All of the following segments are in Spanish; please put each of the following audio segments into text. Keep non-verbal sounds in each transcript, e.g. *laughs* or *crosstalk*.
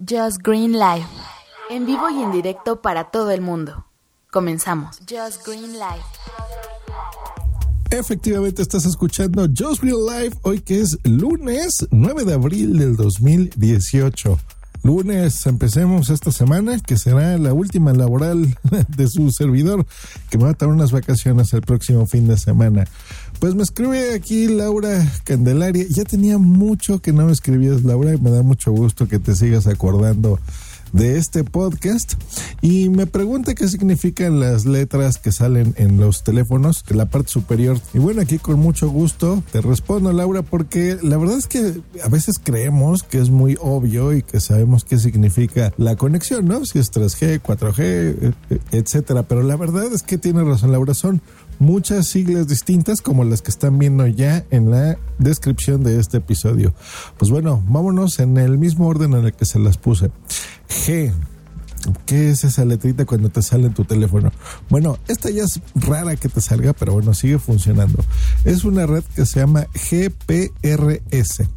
Just Green Live. En vivo y en directo para todo el mundo. Comenzamos. Just Green Live. Efectivamente estás escuchando Just Green Live hoy que es lunes 9 de abril del 2018. Lunes empecemos esta semana que será la última laboral *laughs* de su servidor que va a tomar unas vacaciones el próximo fin de semana. Pues me escribe aquí Laura Candelaria. Ya tenía mucho que no me escribías, Laura, y me da mucho gusto que te sigas acordando de este podcast y me pregunta qué significan las letras que salen en los teléfonos, en la parte superior. Y bueno, aquí con mucho gusto te respondo, Laura, porque la verdad es que a veces creemos que es muy obvio y que sabemos qué significa la conexión, ¿no? Si es 3G, 4G, etcétera. Pero la verdad es que tiene razón, Laura, son muchas siglas distintas como las que están viendo ya en la descripción de este episodio. Pues bueno, vámonos en el mismo orden en el que se las puse. G. ¿Qué es esa letrita cuando te sale en tu teléfono? Bueno, esta ya es rara que te salga, pero bueno, sigue funcionando. Es una red que se llama GPRS.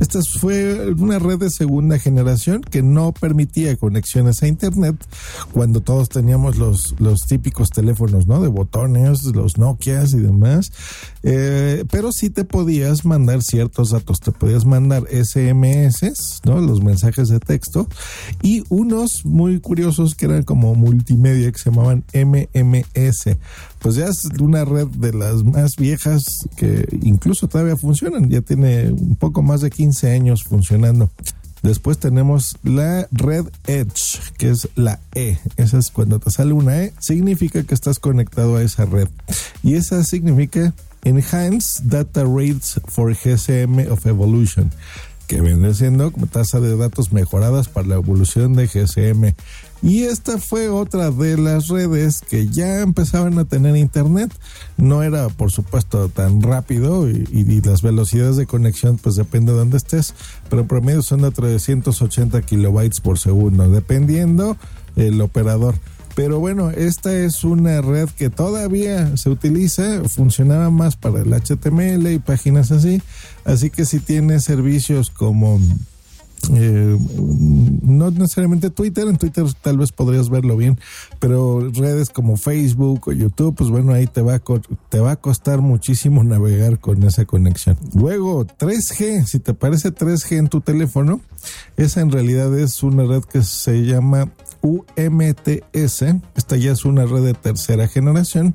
Esta fue una red de segunda generación que no permitía conexiones a internet cuando todos teníamos los, los típicos teléfonos, ¿no? De botones, los Nokias y demás. Eh, pero sí te podías mandar ciertos datos. Te podías mandar SMS, ¿no? Los mensajes de texto y unos muy curiosos que eran como multimedia que se llamaban MMS pues ya es una red de las más viejas que incluso todavía funcionan, ya tiene un poco más de 15 años funcionando. Después tenemos la red Edge, que es la E. Esa es cuando te sale una E, significa que estás conectado a esa red. Y esa significa Enhanced Data Rates for GSM of Evolution, que viene siendo tasa de datos mejoradas para la evolución de GSM. Y esta fue otra de las redes que ya empezaban a tener internet. No era, por supuesto, tan rápido y, las velocidades de conexión, pues depende de dónde estés, pero promedio son de 380 kilobytes por segundo, dependiendo el operador. Pero bueno, esta es una red que todavía se utiliza, funcionaba más para el HTML y páginas así. Así que si tiene servicios como eh, no necesariamente Twitter, en Twitter tal vez podrías verlo bien, pero redes como Facebook o YouTube, pues bueno, ahí te va, a, te va a costar muchísimo navegar con esa conexión. Luego, 3G, si te parece 3G en tu teléfono, esa en realidad es una red que se llama UMTS, esta ya es una red de tercera generación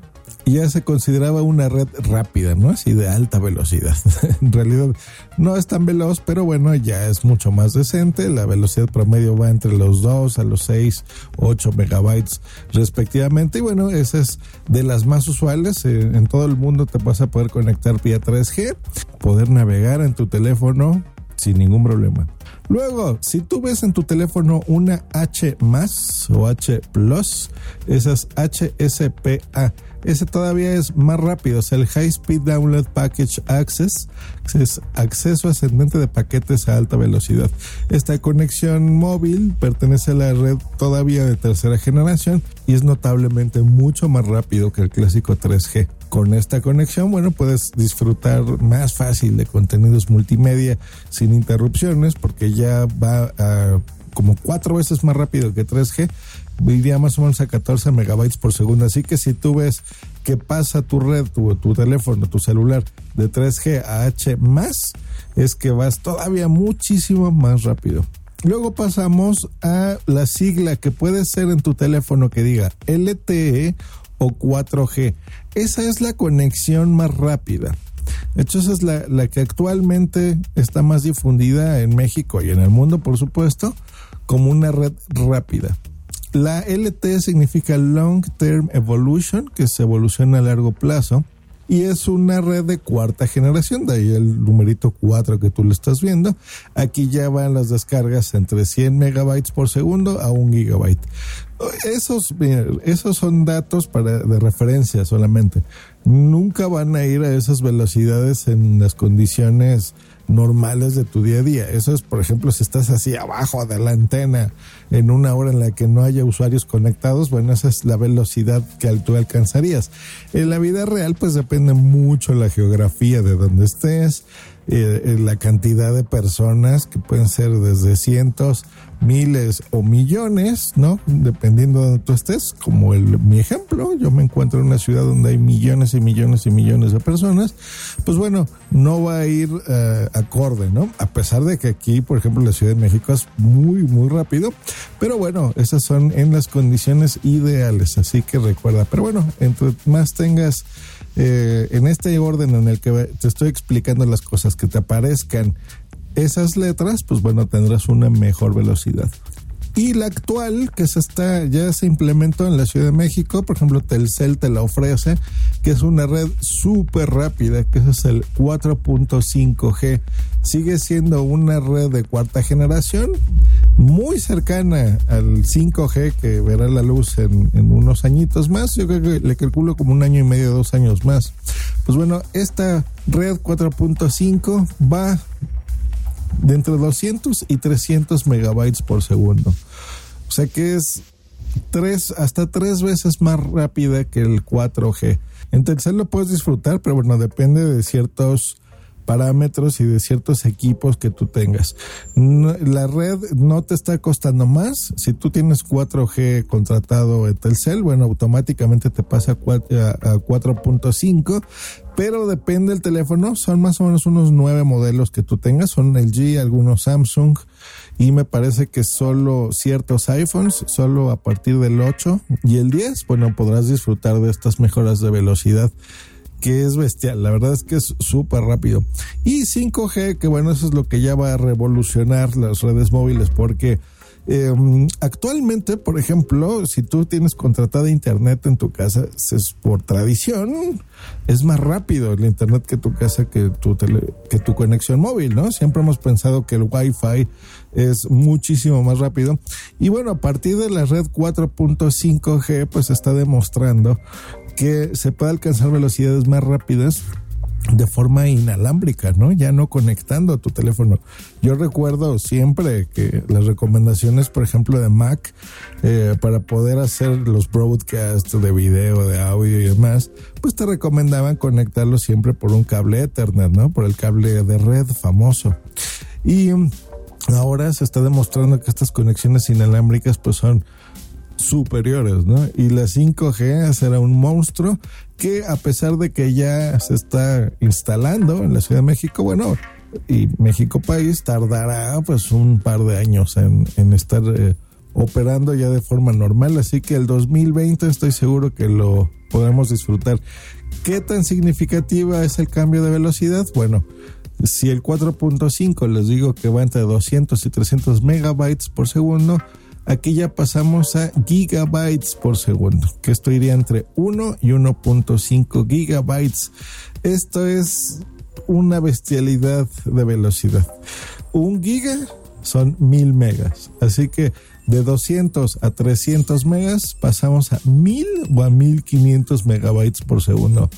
ya se consideraba una red rápida, ¿no? Así de alta velocidad. *laughs* en realidad no es tan veloz, pero bueno, ya es mucho más decente. La velocidad promedio va entre los 2 a los 6, 8 megabytes respectivamente. Y bueno, esa es de las más usuales. Eh, en todo el mundo te vas a poder conectar vía 3G, poder navegar en tu teléfono sin ningún problema. Luego, si tú ves en tu teléfono una H más o H plus, esas HSPA ese todavía es más rápido, es el High Speed Download Package Access, es acceso ascendente de paquetes a alta velocidad. Esta conexión móvil pertenece a la red todavía de tercera generación y es notablemente mucho más rápido que el clásico 3G. Con esta conexión, bueno, puedes disfrutar más fácil de contenidos multimedia sin interrupciones porque ya va a como cuatro veces más rápido que 3G iría más o menos a 14 megabytes por segundo. Así que si tú ves que pasa tu red, tu, tu teléfono, tu celular de 3G a H más, es que vas todavía muchísimo más rápido. Luego pasamos a la sigla que puede ser en tu teléfono que diga LTE o 4G. Esa es la conexión más rápida. De hecho, esa es la, la que actualmente está más difundida en México y en el mundo, por supuesto, como una red rápida. La LT significa Long Term Evolution, que se evoluciona a largo plazo. Y es una red de cuarta generación, de ahí el numerito 4 que tú lo estás viendo. Aquí ya van las descargas entre 100 megabytes por segundo a 1 gigabyte. Esos, esos son datos para, de referencia solamente. Nunca van a ir a esas velocidades en las condiciones normales de tu día a día. Eso es, por ejemplo, si estás así abajo de la antena en una hora en la que no haya usuarios conectados, bueno, esa es la velocidad que tú alcanzarías. En la vida real, pues depende mucho la geografía de donde estés, eh, la cantidad de personas que pueden ser desde cientos, miles o millones, ¿no? Dependiendo de donde tú estés, como el, mi ejemplo, yo me encuentro en una ciudad donde hay millones y millones y millones de personas, pues bueno, no va a ir uh, acorde, ¿no? A pesar de que aquí, por ejemplo, la Ciudad de México es muy, muy rápido, pero bueno, esas son en las condiciones ideales, así que recuerda, pero bueno, entre más tengas eh, en este orden en el que te estoy explicando las cosas que te aparezcan esas letras, pues bueno, tendrás una mejor velocidad. Y la actual, que se está, ya se implementó en la Ciudad de México, por ejemplo, Telcel te la ofrece, que es una red súper rápida, que es el 4.5G. Sigue siendo una red de cuarta generación, muy cercana al 5G que verá la luz en, en unos añitos más. Yo creo que le calculo como un año y medio, dos años más. Pues bueno, esta red 4.5 va de entre 200 y 300 megabytes por segundo. O sea que es tres, hasta tres veces más rápida que el 4G. Entonces lo puedes disfrutar, pero bueno, depende de ciertos parámetros y de ciertos equipos que tú tengas. la red no te está costando más. Si tú tienes 4G contratado en Telcel, bueno, automáticamente te pasa a 4.5 pero depende del teléfono. Son más o menos unos nueve modelos que tú tengas. Son el G, algunos Samsung y me parece que solo ciertos iPhones, solo a partir del 8 y el 10, bueno, podrás disfrutar de estas mejoras de velocidad que es bestial, la verdad es que es súper rápido. Y 5G, que bueno, eso es lo que ya va a revolucionar las redes móviles porque eh, actualmente, por ejemplo, si tú tienes contratada internet en tu casa, es por tradición, es más rápido el internet que tu casa que tu, que tu conexión móvil, ¿no? Siempre hemos pensado que el Wi-Fi es muchísimo más rápido. Y bueno, a partir de la red 4.5G, pues está demostrando que se puede alcanzar velocidades más rápidas de forma inalámbrica, ¿no? Ya no conectando a tu teléfono. Yo recuerdo siempre que las recomendaciones, por ejemplo, de Mac, eh, para poder hacer los broadcasts de video, de audio y demás, pues te recomendaban conectarlo siempre por un cable Ethernet, ¿no? Por el cable de red famoso. Y ahora se está demostrando que estas conexiones inalámbricas pues son superiores, ¿no? Y la 5G será un monstruo que a pesar de que ya se está instalando en la Ciudad de México, bueno, y México país tardará pues un par de años en, en estar eh, operando ya de forma normal, así que el 2020 estoy seguro que lo podremos disfrutar. ¿Qué tan significativa es el cambio de velocidad? Bueno, si el 4.5 les digo que va entre 200 y 300 megabytes por segundo, Aquí ya pasamos a gigabytes por segundo, que esto iría entre 1 y 1.5 gigabytes. Esto es una bestialidad de velocidad. Un giga son mil megas. Así que de 200 a 300 megas pasamos a 1000 o a 1500 megabytes por segundo.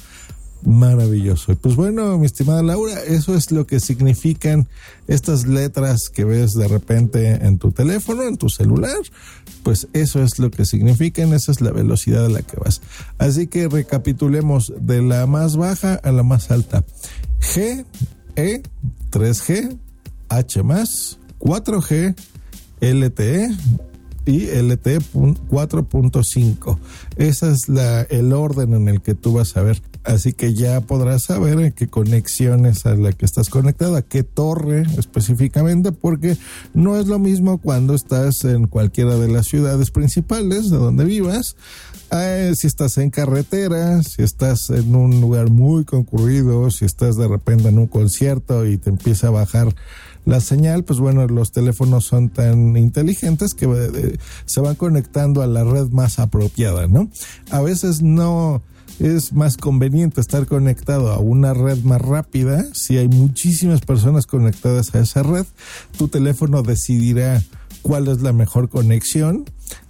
Maravilloso. Pues bueno, mi estimada Laura, eso es lo que significan estas letras que ves de repente en tu teléfono, en tu celular. Pues eso es lo que significan, esa es la velocidad a la que vas. Así que recapitulemos de la más baja a la más alta. G, E, 3G, H 4G, LTE, y LTE 4.5. Ese es la, el orden en el que tú vas a ver. Así que ya podrás saber en qué conexiones a la que estás conectada, qué torre específicamente, porque no es lo mismo cuando estás en cualquiera de las ciudades principales de donde vivas, eh, si estás en carretera, si estás en un lugar muy concurrido, si estás de repente en un concierto y te empieza a bajar la señal, pues bueno, los teléfonos son tan inteligentes que eh, se van conectando a la red más apropiada, ¿no? A veces no es más conveniente estar conectado a una red más rápida. Si hay muchísimas personas conectadas a esa red, tu teléfono decidirá cuál es la mejor conexión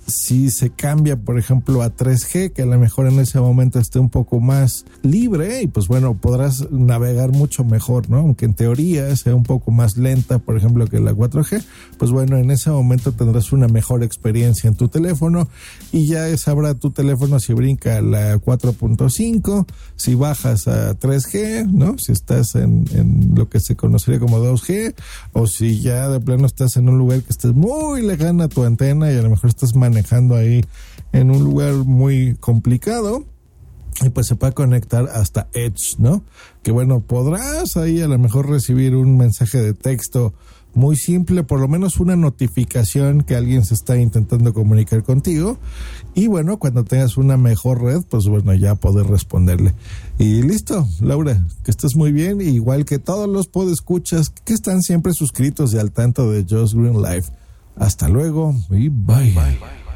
si se cambia, por ejemplo, a 3G, que a lo mejor en ese momento esté un poco más libre y pues bueno, podrás navegar mucho mejor, ¿no? Aunque en teoría sea un poco más lenta, por ejemplo, que la 4G, pues bueno, en ese momento tendrás una mejor experiencia en tu teléfono y ya sabrá tu teléfono si brinca a la 4.5, si bajas a 3G, ¿no? Si estás en, en lo que se conocería como 2G o si ya de plano estás en un lugar que estés muy lejana a tu antena y a lo mejor estás manejando ahí en un lugar muy complicado y pues se puede conectar hasta Edge, ¿no? Que bueno, podrás ahí a lo mejor recibir un mensaje de texto muy simple, por lo menos una notificación que alguien se está intentando comunicar contigo. Y bueno, cuando tengas una mejor red, pues bueno, ya poder responderle. Y listo, Laura, que estés muy bien, igual que todos los podescuchas que están siempre suscritos y al tanto de Just Green Life. Hasta luego y bye. bye, bye.